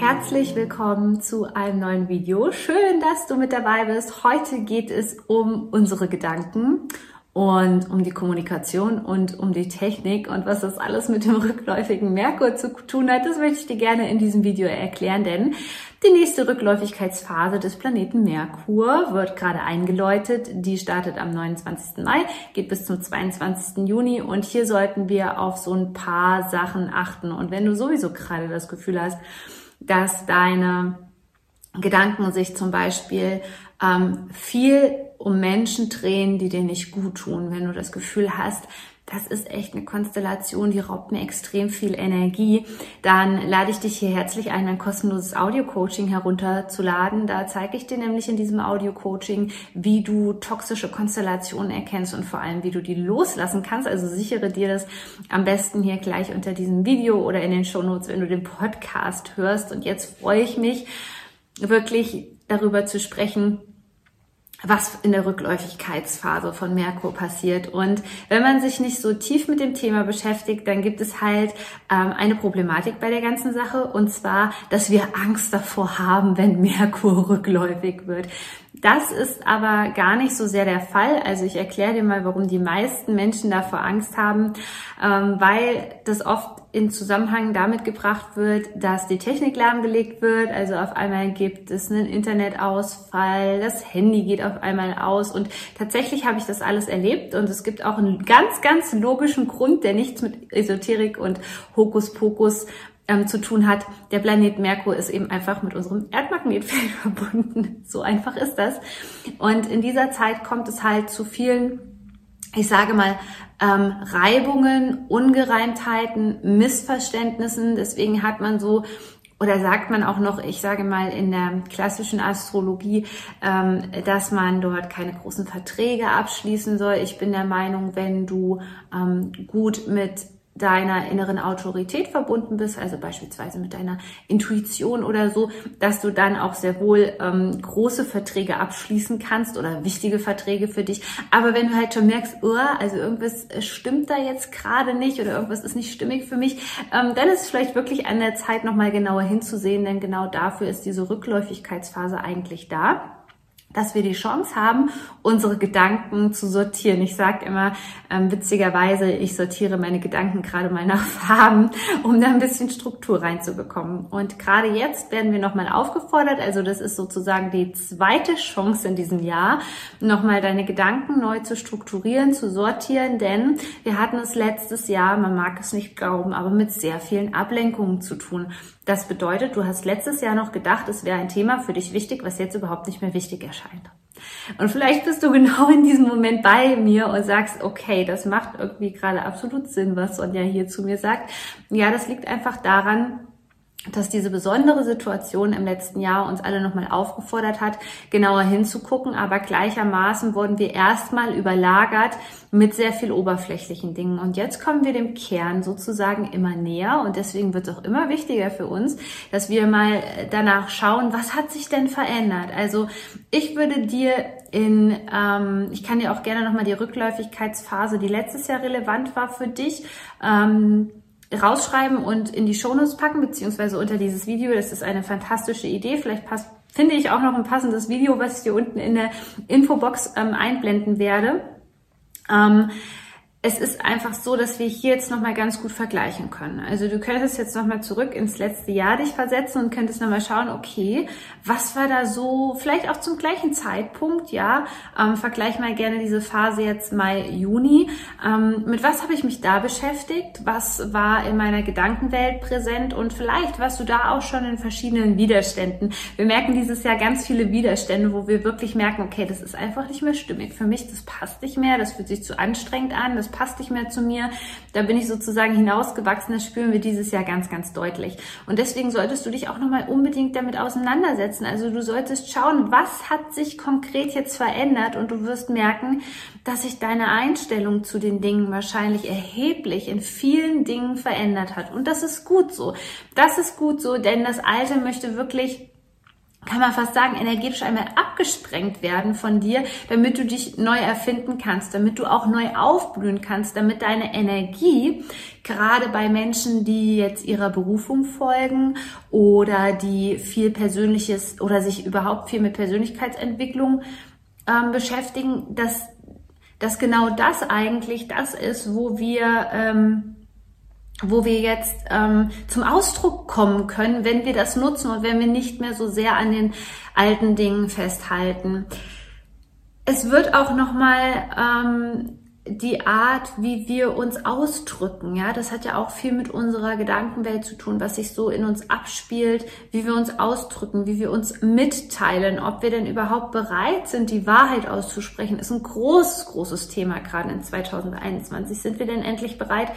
Herzlich willkommen zu einem neuen Video. Schön, dass du mit dabei bist. Heute geht es um unsere Gedanken und um die Kommunikation und um die Technik und was das alles mit dem rückläufigen Merkur zu tun hat. Das möchte ich dir gerne in diesem Video erklären, denn die nächste Rückläufigkeitsphase des Planeten Merkur wird gerade eingeläutet. Die startet am 29. Mai, geht bis zum 22. Juni und hier sollten wir auf so ein paar Sachen achten. Und wenn du sowieso gerade das Gefühl hast, dass deine Gedanken sich zum Beispiel ähm, viel um Menschen drehen, die dir nicht gut tun. Wenn du das Gefühl hast, das ist echt eine Konstellation, die raubt mir extrem viel Energie, dann lade ich dich hier herzlich ein, ein kostenloses Audio-Coaching herunterzuladen. Da zeige ich dir nämlich in diesem Audio-Coaching, wie du toxische Konstellationen erkennst und vor allem, wie du die loslassen kannst. Also sichere dir das am besten hier gleich unter diesem Video oder in den Shownotes, wenn du den Podcast hörst. Und jetzt freue ich mich wirklich darüber zu sprechen, was in der Rückläufigkeitsphase von Merkur passiert. Und wenn man sich nicht so tief mit dem Thema beschäftigt, dann gibt es halt ähm, eine Problematik bei der ganzen Sache. Und zwar, dass wir Angst davor haben, wenn Merkur rückläufig wird. Das ist aber gar nicht so sehr der Fall. Also ich erkläre dir mal, warum die meisten Menschen davor Angst haben, ähm, weil das oft in Zusammenhang damit gebracht wird, dass die Technik lahmgelegt wird. Also auf einmal gibt es einen Internetausfall, das Handy geht auf einmal aus und tatsächlich habe ich das alles erlebt und es gibt auch einen ganz, ganz logischen Grund, der nichts mit Esoterik und Hokuspokus ähm, zu tun hat. Der Planet Merkur ist eben einfach mit unserem Erdmagnetfeld verbunden. So einfach ist das. Und in dieser Zeit kommt es halt zu vielen, ich sage mal, ähm, Reibungen, Ungereimtheiten, Missverständnissen. Deswegen hat man so oder sagt man auch noch, ich sage mal in der klassischen Astrologie, ähm, dass man dort keine großen Verträge abschließen soll. Ich bin der Meinung, wenn du ähm, gut mit deiner inneren Autorität verbunden bist, also beispielsweise mit deiner Intuition oder so, dass du dann auch sehr wohl ähm, große Verträge abschließen kannst oder wichtige Verträge für dich. Aber wenn du halt schon merkst, oh, also irgendwas stimmt da jetzt gerade nicht oder irgendwas ist nicht stimmig für mich, ähm, dann ist es vielleicht wirklich an der Zeit, nochmal genauer hinzusehen, denn genau dafür ist diese Rückläufigkeitsphase eigentlich da dass wir die Chance haben, unsere Gedanken zu sortieren. Ich sage immer ähm, witzigerweise, ich sortiere meine Gedanken gerade mal nach Farben, um da ein bisschen Struktur reinzubekommen. Und gerade jetzt werden wir nochmal aufgefordert, also das ist sozusagen die zweite Chance in diesem Jahr, nochmal deine Gedanken neu zu strukturieren, zu sortieren, denn wir hatten es letztes Jahr, man mag es nicht glauben, aber mit sehr vielen Ablenkungen zu tun. Das bedeutet, du hast letztes Jahr noch gedacht, es wäre ein Thema für dich wichtig, was jetzt überhaupt nicht mehr wichtig erscheint. Und vielleicht bist du genau in diesem Moment bei mir und sagst, okay, das macht irgendwie gerade absolut Sinn, was Sonja hier zu mir sagt. Ja, das liegt einfach daran, dass diese besondere Situation im letzten Jahr uns alle nochmal aufgefordert hat, genauer hinzugucken, aber gleichermaßen wurden wir erstmal überlagert mit sehr viel oberflächlichen Dingen. Und jetzt kommen wir dem Kern sozusagen immer näher und deswegen wird es auch immer wichtiger für uns, dass wir mal danach schauen, was hat sich denn verändert? Also ich würde dir in, ähm, ich kann dir auch gerne nochmal die Rückläufigkeitsphase, die letztes Jahr relevant war für dich, ähm, rausschreiben und in die Shownotes packen, beziehungsweise unter dieses Video. Das ist eine fantastische Idee. Vielleicht passt, finde ich auch noch ein passendes Video, was ich dir unten in der Infobox ähm, einblenden werde. Ähm, es ist einfach so, dass wir hier jetzt nochmal ganz gut vergleichen können. Also du könntest jetzt nochmal zurück ins letzte Jahr dich versetzen und könntest nochmal schauen, okay, was war da so, vielleicht auch zum gleichen Zeitpunkt, ja, ähm, vergleich mal gerne diese Phase jetzt Mai, Juni. Ähm, mit was habe ich mich da beschäftigt? Was war in meiner Gedankenwelt präsent? Und vielleicht warst du da auch schon in verschiedenen Widerständen. Wir merken dieses Jahr ganz viele Widerstände, wo wir wirklich merken, okay, das ist einfach nicht mehr stimmig für mich, das passt nicht mehr, das fühlt sich zu anstrengend an, das passt nicht mehr zu mir, da bin ich sozusagen hinausgewachsen, das spüren wir dieses Jahr ganz, ganz deutlich. Und deswegen solltest du dich auch nochmal unbedingt damit auseinandersetzen. Also du solltest schauen, was hat sich konkret jetzt verändert und du wirst merken, dass sich deine Einstellung zu den Dingen wahrscheinlich erheblich in vielen Dingen verändert hat. Und das ist gut so. Das ist gut so, denn das Alte möchte wirklich kann man fast sagen, energetisch einmal abgesprengt werden von dir, damit du dich neu erfinden kannst, damit du auch neu aufblühen kannst, damit deine Energie, gerade bei Menschen, die jetzt ihrer Berufung folgen oder die viel Persönliches oder sich überhaupt viel mit Persönlichkeitsentwicklung ähm, beschäftigen, dass, dass genau das eigentlich das ist, wo wir ähm, wo wir jetzt ähm, zum Ausdruck kommen können, wenn wir das nutzen und wenn wir nicht mehr so sehr an den alten Dingen festhalten. Es wird auch nochmal ähm, die Art, wie wir uns ausdrücken, ja, das hat ja auch viel mit unserer Gedankenwelt zu tun, was sich so in uns abspielt, wie wir uns ausdrücken, wie wir uns mitteilen, ob wir denn überhaupt bereit sind, die Wahrheit auszusprechen, ist ein großes, großes Thema gerade in 2021. Sind wir denn endlich bereit,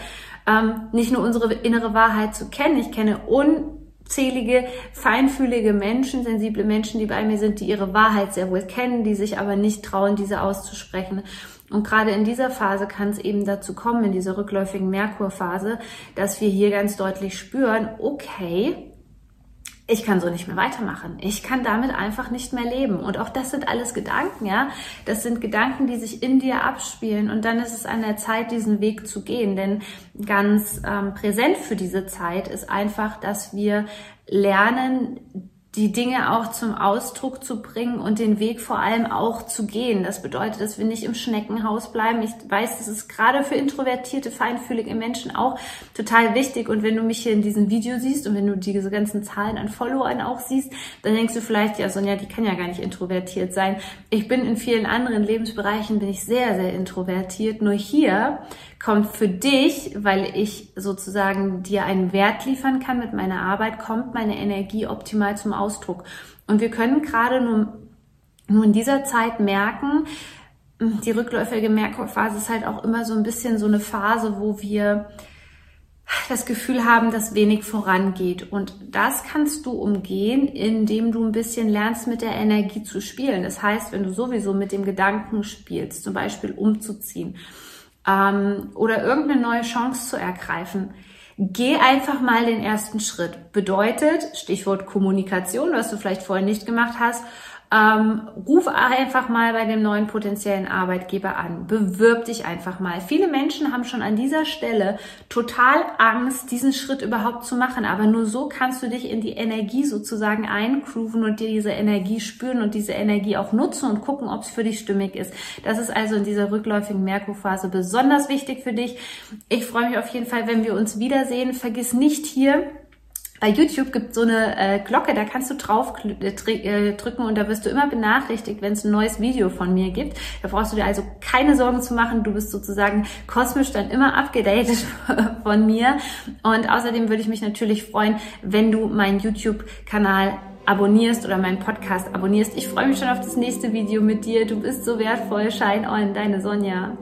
ähm, nicht nur unsere innere Wahrheit zu kennen? Ich kenne unzählige, feinfühlige Menschen, sensible Menschen, die bei mir sind, die ihre Wahrheit sehr wohl kennen, die sich aber nicht trauen, diese auszusprechen. Und gerade in dieser Phase kann es eben dazu kommen, in dieser rückläufigen Merkurphase, dass wir hier ganz deutlich spüren, okay, ich kann so nicht mehr weitermachen. Ich kann damit einfach nicht mehr leben. Und auch das sind alles Gedanken, ja. Das sind Gedanken, die sich in dir abspielen. Und dann ist es an der Zeit, diesen Weg zu gehen. Denn ganz ähm, präsent für diese Zeit ist einfach, dass wir lernen, die Dinge auch zum Ausdruck zu bringen und den Weg vor allem auch zu gehen. Das bedeutet, dass wir nicht im Schneckenhaus bleiben. Ich weiß, das ist gerade für introvertierte, feinfühlige Menschen auch total wichtig. Und wenn du mich hier in diesem Video siehst und wenn du diese ganzen Zahlen an Followern auch siehst, dann denkst du vielleicht, ja, Sonja, die kann ja gar nicht introvertiert sein. Ich bin in vielen anderen Lebensbereichen, bin ich sehr, sehr introvertiert. Nur hier kommt für dich, weil ich sozusagen dir einen Wert liefern kann mit meiner Arbeit, kommt meine Energie optimal zum Ausdruck. Und wir können gerade nur, nur in dieser Zeit merken, die rückläufige Merkurphase ist halt auch immer so ein bisschen so eine Phase, wo wir das Gefühl haben, dass wenig vorangeht. Und das kannst du umgehen, indem du ein bisschen lernst, mit der Energie zu spielen. Das heißt, wenn du sowieso mit dem Gedanken spielst, zum Beispiel umzuziehen, ähm, oder irgendeine neue Chance zu ergreifen. Geh einfach mal den ersten Schritt. Bedeutet, Stichwort Kommunikation, was du vielleicht vorher nicht gemacht hast, ähm, ruf einfach mal bei dem neuen potenziellen Arbeitgeber an. Bewirb dich einfach mal. Viele Menschen haben schon an dieser Stelle total Angst, diesen Schritt überhaupt zu machen. Aber nur so kannst du dich in die Energie sozusagen eingrooven und dir diese Energie spüren und diese Energie auch nutzen und gucken, ob es für dich stimmig ist. Das ist also in dieser rückläufigen Merkurphase besonders wichtig für dich. Ich freue mich auf jeden Fall, wenn wir uns wiedersehen. Vergiss nicht hier bei YouTube gibt so eine äh, Glocke, da kannst du drauf äh, äh, drücken und da wirst du immer benachrichtigt, wenn es ein neues Video von mir gibt. Da brauchst du dir also keine Sorgen zu machen. Du bist sozusagen kosmisch dann immer abgedatet von mir. Und außerdem würde ich mich natürlich freuen, wenn du meinen YouTube-Kanal abonnierst oder meinen Podcast abonnierst. Ich freue mich schon auf das nächste Video mit dir. Du bist so wertvoll. Shine on, deine Sonja.